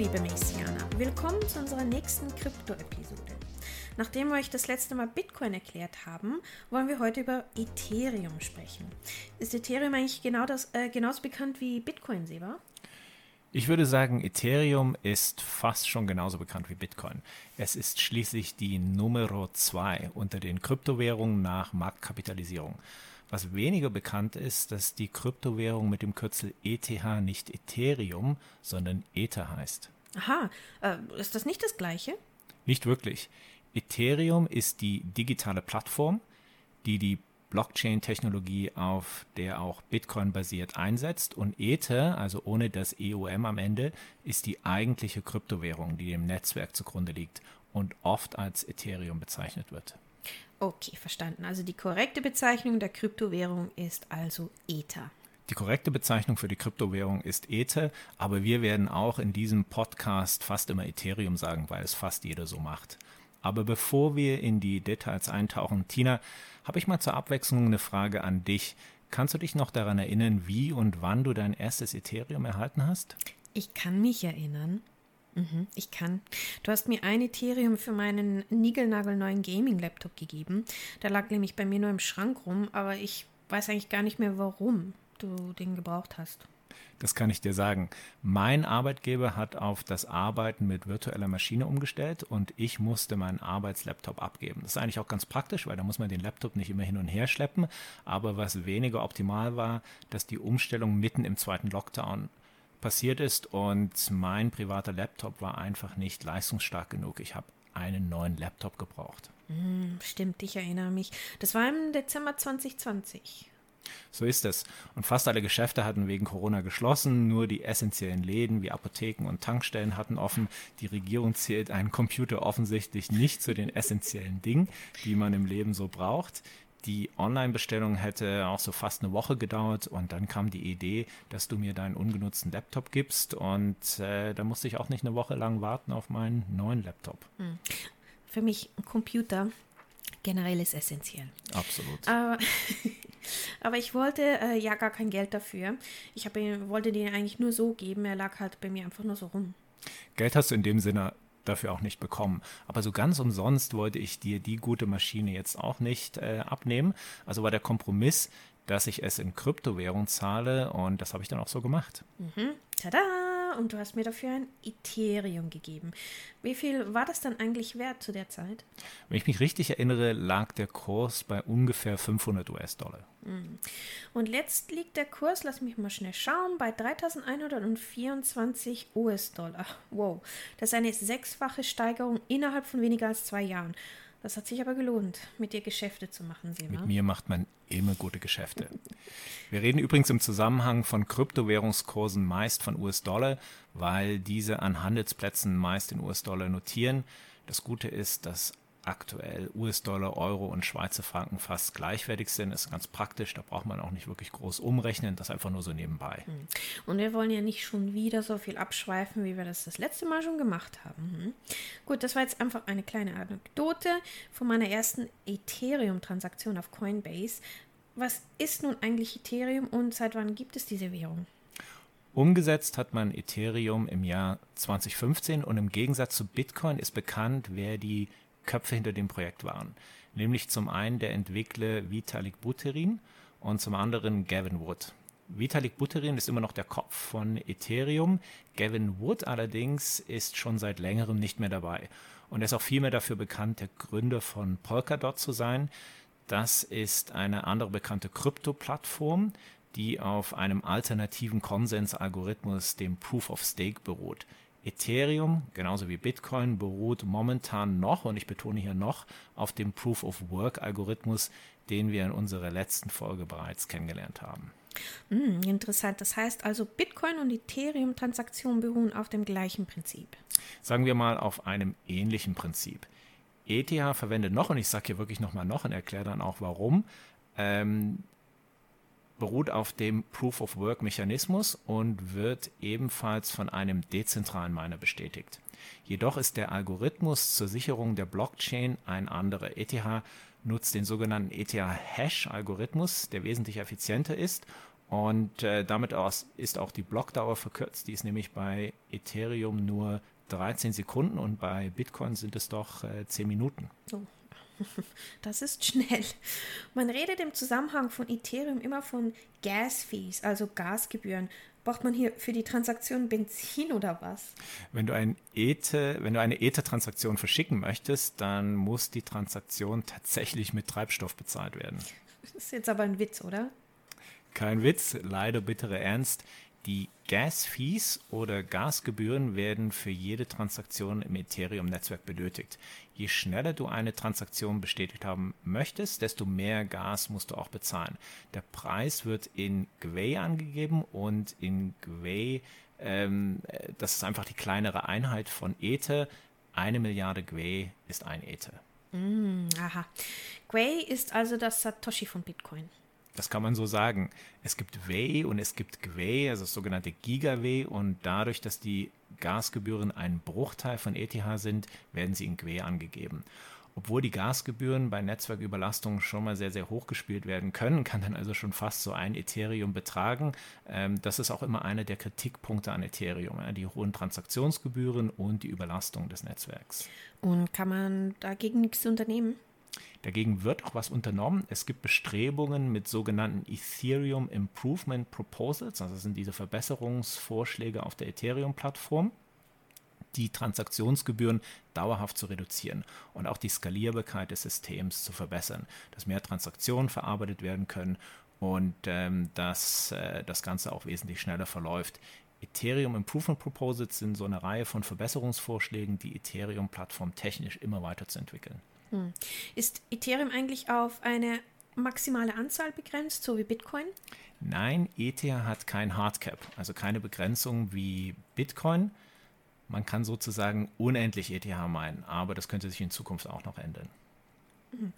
Liebe Messianer. Willkommen zu unserer nächsten Krypto-Episode. Nachdem wir euch das letzte Mal Bitcoin erklärt haben, wollen wir heute über Ethereum sprechen. Ist Ethereum eigentlich genau das, äh, genauso bekannt wie Bitcoin, Seba? Ich würde sagen, Ethereum ist fast schon genauso bekannt wie Bitcoin. Es ist schließlich die Nummer zwei unter den Kryptowährungen nach Marktkapitalisierung. Was weniger bekannt ist, dass die Kryptowährung mit dem Kürzel ETH nicht Ethereum, sondern Ether heißt. Aha, äh, ist das nicht das gleiche? Nicht wirklich. Ethereum ist die digitale Plattform, die die Blockchain-Technologie, auf der auch Bitcoin basiert, einsetzt. Und Ether, also ohne das EOM am Ende, ist die eigentliche Kryptowährung, die dem Netzwerk zugrunde liegt und oft als Ethereum bezeichnet wird. Okay, verstanden. Also die korrekte Bezeichnung der Kryptowährung ist also Ether. Die korrekte Bezeichnung für die Kryptowährung ist Ether, aber wir werden auch in diesem Podcast fast immer Ethereum sagen, weil es fast jeder so macht. Aber bevor wir in die Details eintauchen, Tina, habe ich mal zur Abwechslung eine Frage an dich. Kannst du dich noch daran erinnern, wie und wann du dein erstes Ethereum erhalten hast? Ich kann mich erinnern. Mhm, ich kann. Du hast mir ein Ethereum für meinen niegelnagelneuen Gaming-Laptop gegeben. Der lag nämlich bei mir nur im Schrank rum, aber ich weiß eigentlich gar nicht mehr, warum du den gebraucht hast. Das kann ich dir sagen. Mein Arbeitgeber hat auf das Arbeiten mit virtueller Maschine umgestellt und ich musste meinen Arbeitslaptop abgeben. Das ist eigentlich auch ganz praktisch, weil da muss man den Laptop nicht immer hin und her schleppen. Aber was weniger optimal war, dass die Umstellung mitten im zweiten Lockdown passiert ist und mein privater Laptop war einfach nicht leistungsstark genug. Ich habe einen neuen Laptop gebraucht. Hm, stimmt, ich erinnere mich. Das war im Dezember 2020. So ist es. Und fast alle Geschäfte hatten wegen Corona geschlossen, nur die essentiellen Läden wie Apotheken und Tankstellen hatten offen. Die Regierung zählt einen Computer offensichtlich nicht zu den essentiellen Dingen, die man im Leben so braucht. Die Online-Bestellung hätte auch so fast eine Woche gedauert und dann kam die Idee, dass du mir deinen ungenutzten Laptop gibst und äh, da musste ich auch nicht eine Woche lang warten auf meinen neuen Laptop. Hm. Für mich ein Computer generell ist essentiell. Absolut. Aber, aber ich wollte äh, ja gar kein Geld dafür. Ich hab, wollte den eigentlich nur so geben. Er lag halt bei mir einfach nur so rum. Geld hast du in dem Sinne dafür auch nicht bekommen. Aber so ganz umsonst wollte ich dir die gute Maschine jetzt auch nicht äh, abnehmen. Also war der Kompromiss, dass ich es in Kryptowährung zahle und das habe ich dann auch so gemacht. Mhm. Tada! Und du hast mir dafür ein Ethereum gegeben. Wie viel war das dann eigentlich wert zu der Zeit? Wenn ich mich richtig erinnere, lag der Kurs bei ungefähr 500 US-Dollar. Mhm. Und jetzt liegt der Kurs, lass mich mal schnell schauen, bei 3124 US-Dollar. Wow, das ist eine sechsfache Steigerung innerhalb von weniger als zwei Jahren. Das hat sich aber gelohnt, mit dir Geschäfte zu machen, Sima. Mit mir macht man immer gute Geschäfte. Wir reden übrigens im Zusammenhang von Kryptowährungskursen meist von US-Dollar, weil diese an Handelsplätzen meist in US-Dollar notieren. Das Gute ist, dass aktuell US-Dollar, Euro und Schweizer Franken fast gleichwertig sind. Ist ganz praktisch, da braucht man auch nicht wirklich groß umrechnen, das einfach nur so nebenbei. Hm. Und wir wollen ja nicht schon wieder so viel abschweifen, wie wir das das letzte Mal schon gemacht haben. Hm. Gut, das war jetzt einfach eine kleine Anekdote von meiner ersten Ethereum-Transaktion auf Coinbase. Was ist nun eigentlich Ethereum und seit wann gibt es diese Währung? Umgesetzt hat man Ethereum im Jahr 2015 und im Gegensatz zu Bitcoin ist bekannt, wer die Köpfe hinter dem Projekt waren. Nämlich zum einen der Entwickler Vitalik Buterin und zum anderen Gavin Wood. Vitalik Buterin ist immer noch der Kopf von Ethereum. Gavin Wood allerdings ist schon seit längerem nicht mehr dabei. Und er ist auch vielmehr dafür bekannt, der Gründer von Polkadot zu sein. Das ist eine andere bekannte Krypto-Plattform, die auf einem alternativen Konsensalgorithmus, dem Proof of Stake, beruht. Ethereum, genauso wie Bitcoin, beruht momentan noch, und ich betone hier noch, auf dem Proof of Work Algorithmus, den wir in unserer letzten Folge bereits kennengelernt haben. Hm, interessant. Das heißt also, Bitcoin und Ethereum-Transaktionen beruhen auf dem gleichen Prinzip. Sagen wir mal auf einem ähnlichen Prinzip. ETH verwendet noch, und ich sage hier wirklich nochmal noch und erkläre dann auch warum, ähm, beruht auf dem Proof of Work Mechanismus und wird ebenfalls von einem dezentralen Miner bestätigt. Jedoch ist der Algorithmus zur Sicherung der Blockchain ein anderer. ETH nutzt den sogenannten ETH-Hash-Algorithmus, der wesentlich effizienter ist Und äh, damit aus, ist auch die Blockdauer verkürzt. Die ist nämlich bei Ethereum nur 13 Sekunden und bei Bitcoin sind es doch äh, 10 Minuten. Oh. Das ist schnell. Man redet im Zusammenhang von Ethereum immer von Gas Fees, also Gasgebühren. Braucht man hier für die Transaktion Benzin oder was? Wenn du, ein Ethe, wenn du eine Ether-Transaktion verschicken möchtest, dann muss die Transaktion tatsächlich mit Treibstoff bezahlt werden. Das ist jetzt aber ein Witz, oder? Kein Witz, leider bittere Ernst. Die Gas-Fees oder Gasgebühren werden für jede Transaktion im Ethereum-Netzwerk benötigt. Je schneller du eine Transaktion bestätigt haben möchtest, desto mehr Gas musst du auch bezahlen. Der Preis wird in Gwei angegeben und in Gwei, ähm, das ist einfach die kleinere Einheit von Ether. Eine Milliarde Gwei ist ein Ether. Mm, aha. Gwei ist also das Satoshi von Bitcoin. Das kann man so sagen. Es gibt Wei und es gibt Gwei, also das sogenannte Gigawei. Und dadurch, dass die Gasgebühren ein Bruchteil von ETH sind, werden sie in Gwei angegeben. Obwohl die Gasgebühren bei Netzwerküberlastung schon mal sehr, sehr hoch gespielt werden können, kann dann also schon fast so ein Ethereum betragen. Ähm, das ist auch immer einer der Kritikpunkte an Ethereum, die hohen Transaktionsgebühren und die Überlastung des Netzwerks. Und kann man dagegen nichts unternehmen? Dagegen wird auch was unternommen. Es gibt Bestrebungen mit sogenannten Ethereum Improvement Proposals, also das sind diese Verbesserungsvorschläge auf der Ethereum-Plattform, die Transaktionsgebühren dauerhaft zu reduzieren und auch die Skalierbarkeit des Systems zu verbessern, dass mehr Transaktionen verarbeitet werden können und ähm, dass äh, das Ganze auch wesentlich schneller verläuft. Ethereum Improvement Proposals sind so eine Reihe von Verbesserungsvorschlägen, die Ethereum-Plattform technisch immer weiterzuentwickeln. Hm. Ist Ethereum eigentlich auf eine maximale Anzahl begrenzt, so wie Bitcoin? Nein, ETH hat kein Hardcap, also keine Begrenzung wie Bitcoin. Man kann sozusagen unendlich ETH meinen, aber das könnte sich in Zukunft auch noch ändern. Hm.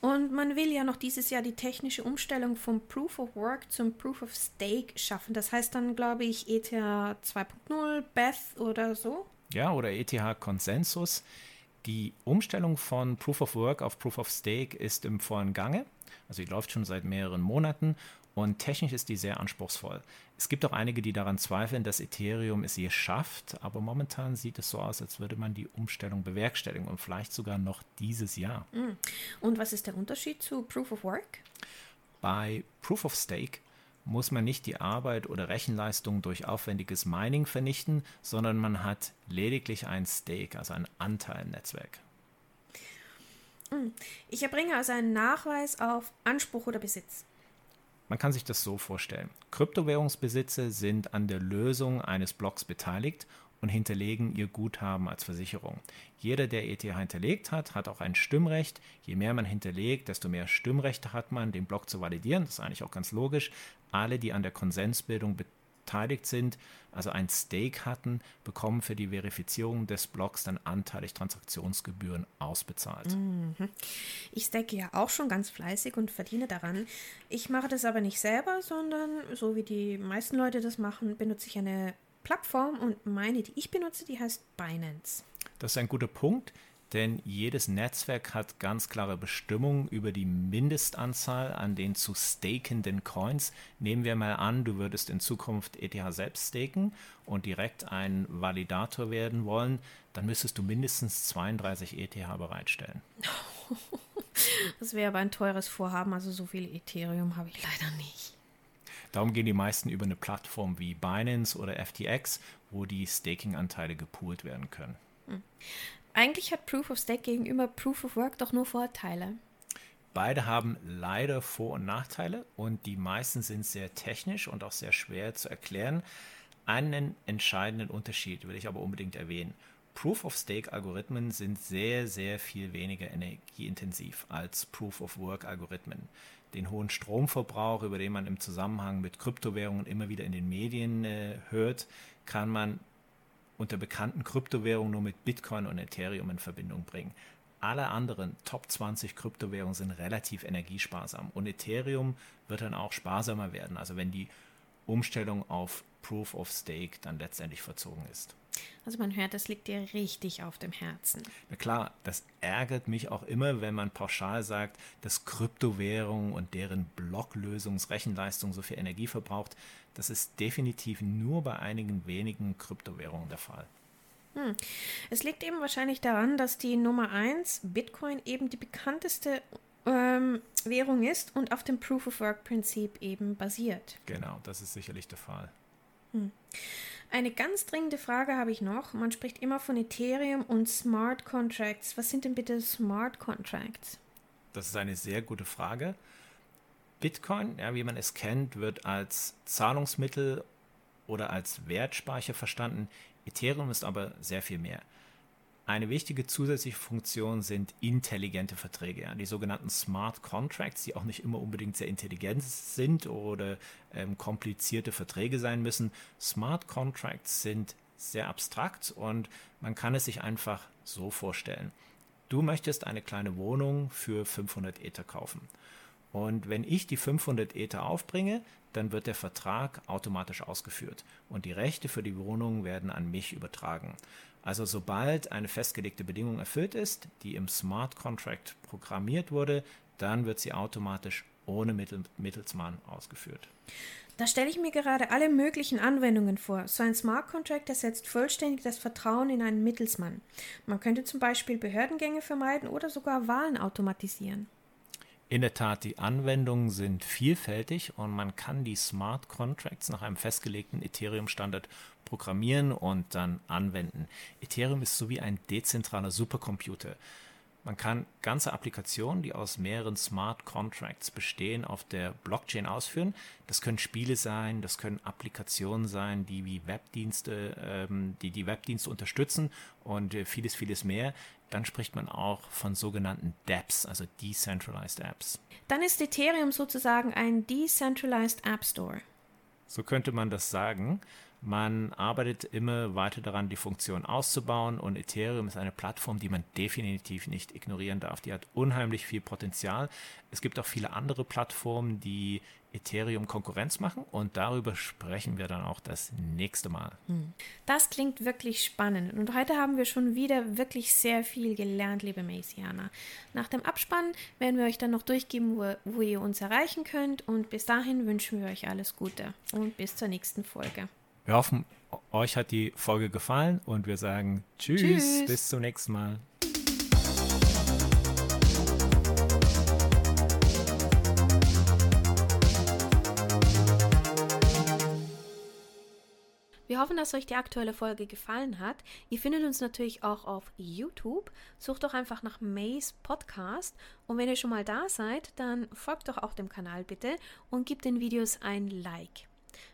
Und man will ja noch dieses Jahr die technische Umstellung vom Proof of Work zum Proof of Stake schaffen. Das heißt dann, glaube ich, ETH 2.0, Beth oder so? Ja, oder ETH Konsensus. Die Umstellung von Proof of Work auf Proof of Stake ist im vollen Gange. Also die läuft schon seit mehreren Monaten und technisch ist die sehr anspruchsvoll. Es gibt auch einige, die daran zweifeln, dass Ethereum es je schafft, aber momentan sieht es so aus, als würde man die Umstellung bewerkstelligen und vielleicht sogar noch dieses Jahr. Mm. Und was ist der Unterschied zu Proof of Work? Bei Proof of Stake muss man nicht die Arbeit oder Rechenleistung durch aufwendiges Mining vernichten, sondern man hat lediglich ein Stake, also einen Anteil im Netzwerk. Hm. Ich erbringe also einen Nachweis auf Anspruch oder Besitz. Man kann sich das so vorstellen. Kryptowährungsbesitzer sind an der Lösung eines Blocks beteiligt und hinterlegen ihr Guthaben als Versicherung. Jeder, der ETH hinterlegt hat, hat auch ein Stimmrecht. Je mehr man hinterlegt, desto mehr Stimmrechte hat man, den Block zu validieren. Das ist eigentlich auch ganz logisch. Alle, die an der Konsensbildung beteiligt sind, also ein Stake hatten, bekommen für die Verifizierung des Blocks dann anteilig Transaktionsgebühren ausbezahlt. Mhm. Ich stake ja auch schon ganz fleißig und verdiene daran. Ich mache das aber nicht selber, sondern so wie die meisten Leute das machen, benutze ich eine Plattform und meine, die ich benutze, die heißt Binance. Das ist ein guter Punkt, denn jedes Netzwerk hat ganz klare Bestimmungen über die Mindestanzahl an den zu stakenden Coins. Nehmen wir mal an, du würdest in Zukunft ETH selbst staken und direkt ein Validator werden wollen, dann müsstest du mindestens 32 ETH bereitstellen. Das wäre aber ein teures Vorhaben, also so viel Ethereum habe ich leider nicht. Darum gehen die meisten über eine Plattform wie Binance oder FTX, wo die Staking-Anteile gepoolt werden können. Eigentlich hat Proof of Stake gegenüber Proof of Work doch nur Vorteile. Beide haben leider Vor- und Nachteile und die meisten sind sehr technisch und auch sehr schwer zu erklären. Einen entscheidenden Unterschied will ich aber unbedingt erwähnen. Proof of Stake Algorithmen sind sehr, sehr viel weniger energieintensiv als Proof of Work Algorithmen den hohen Stromverbrauch, über den man im Zusammenhang mit Kryptowährungen immer wieder in den Medien äh, hört, kann man unter bekannten Kryptowährungen nur mit Bitcoin und Ethereum in Verbindung bringen. Alle anderen Top 20 Kryptowährungen sind relativ energiesparsam und Ethereum wird dann auch sparsamer werden, also wenn die Umstellung auf Proof of Stake dann letztendlich verzogen ist. Also man hört, das liegt dir richtig auf dem Herzen. Na klar, das ärgert mich auch immer, wenn man pauschal sagt, dass Kryptowährungen und deren Blocklösungsrechenleistung so viel Energie verbraucht. Das ist definitiv nur bei einigen wenigen Kryptowährungen der Fall. Hm. Es liegt eben wahrscheinlich daran, dass die Nummer 1, Bitcoin, eben die bekannteste ähm, Währung ist und auf dem Proof-of-Work-Prinzip eben basiert. Genau, das ist sicherlich der Fall. Hm. Eine ganz dringende Frage habe ich noch. Man spricht immer von Ethereum und Smart Contracts. Was sind denn bitte Smart Contracts? Das ist eine sehr gute Frage. Bitcoin, ja, wie man es kennt, wird als Zahlungsmittel oder als Wertspeicher verstanden. Ethereum ist aber sehr viel mehr. Eine wichtige zusätzliche Funktion sind intelligente Verträge, die sogenannten Smart Contracts, die auch nicht immer unbedingt sehr intelligent sind oder ähm, komplizierte Verträge sein müssen. Smart Contracts sind sehr abstrakt und man kann es sich einfach so vorstellen. Du möchtest eine kleine Wohnung für 500 Ether kaufen. Und wenn ich die 500 Ether aufbringe, dann wird der Vertrag automatisch ausgeführt und die Rechte für die Wohnung werden an mich übertragen. Also sobald eine festgelegte Bedingung erfüllt ist, die im Smart Contract programmiert wurde, dann wird sie automatisch ohne Mittel Mittelsmann ausgeführt. Da stelle ich mir gerade alle möglichen Anwendungen vor. So ein Smart Contract ersetzt vollständig das Vertrauen in einen Mittelsmann. Man könnte zum Beispiel Behördengänge vermeiden oder sogar Wahlen automatisieren. In der Tat, die Anwendungen sind vielfältig und man kann die Smart Contracts nach einem festgelegten Ethereum-Standard programmieren und dann anwenden. Ethereum ist so wie ein dezentraler Supercomputer. Man kann ganze Applikationen, die aus mehreren Smart Contracts bestehen, auf der Blockchain ausführen. Das können Spiele sein, das können Applikationen sein, die wie Webdienste, ähm, die die Webdienste unterstützen und äh, vieles, vieles mehr dann spricht man auch von sogenannten DApps, also Decentralized Apps. Dann ist Ethereum sozusagen ein Decentralized App Store. So könnte man das sagen. Man arbeitet immer weiter daran, die Funktion auszubauen und Ethereum ist eine Plattform, die man definitiv nicht ignorieren darf. Die hat unheimlich viel Potenzial. Es gibt auch viele andere Plattformen, die Ethereum Konkurrenz machen und darüber sprechen wir dann auch das nächste Mal. Hm. Das klingt wirklich spannend und heute haben wir schon wieder wirklich sehr viel gelernt, liebe Maisianer. Nach dem Abspann werden wir euch dann noch durchgeben, wo, wo ihr uns erreichen könnt und bis dahin wünschen wir euch alles Gute und bis zur nächsten Folge. Wir hoffen, euch hat die Folge gefallen und wir sagen Tschüss, Tschüss. bis zum nächsten Mal. Wir hoffen, dass euch die aktuelle Folge gefallen hat. Ihr findet uns natürlich auch auf YouTube. Sucht doch einfach nach Maze Podcast. Und wenn ihr schon mal da seid, dann folgt doch auch dem Kanal bitte und gebt den Videos ein Like.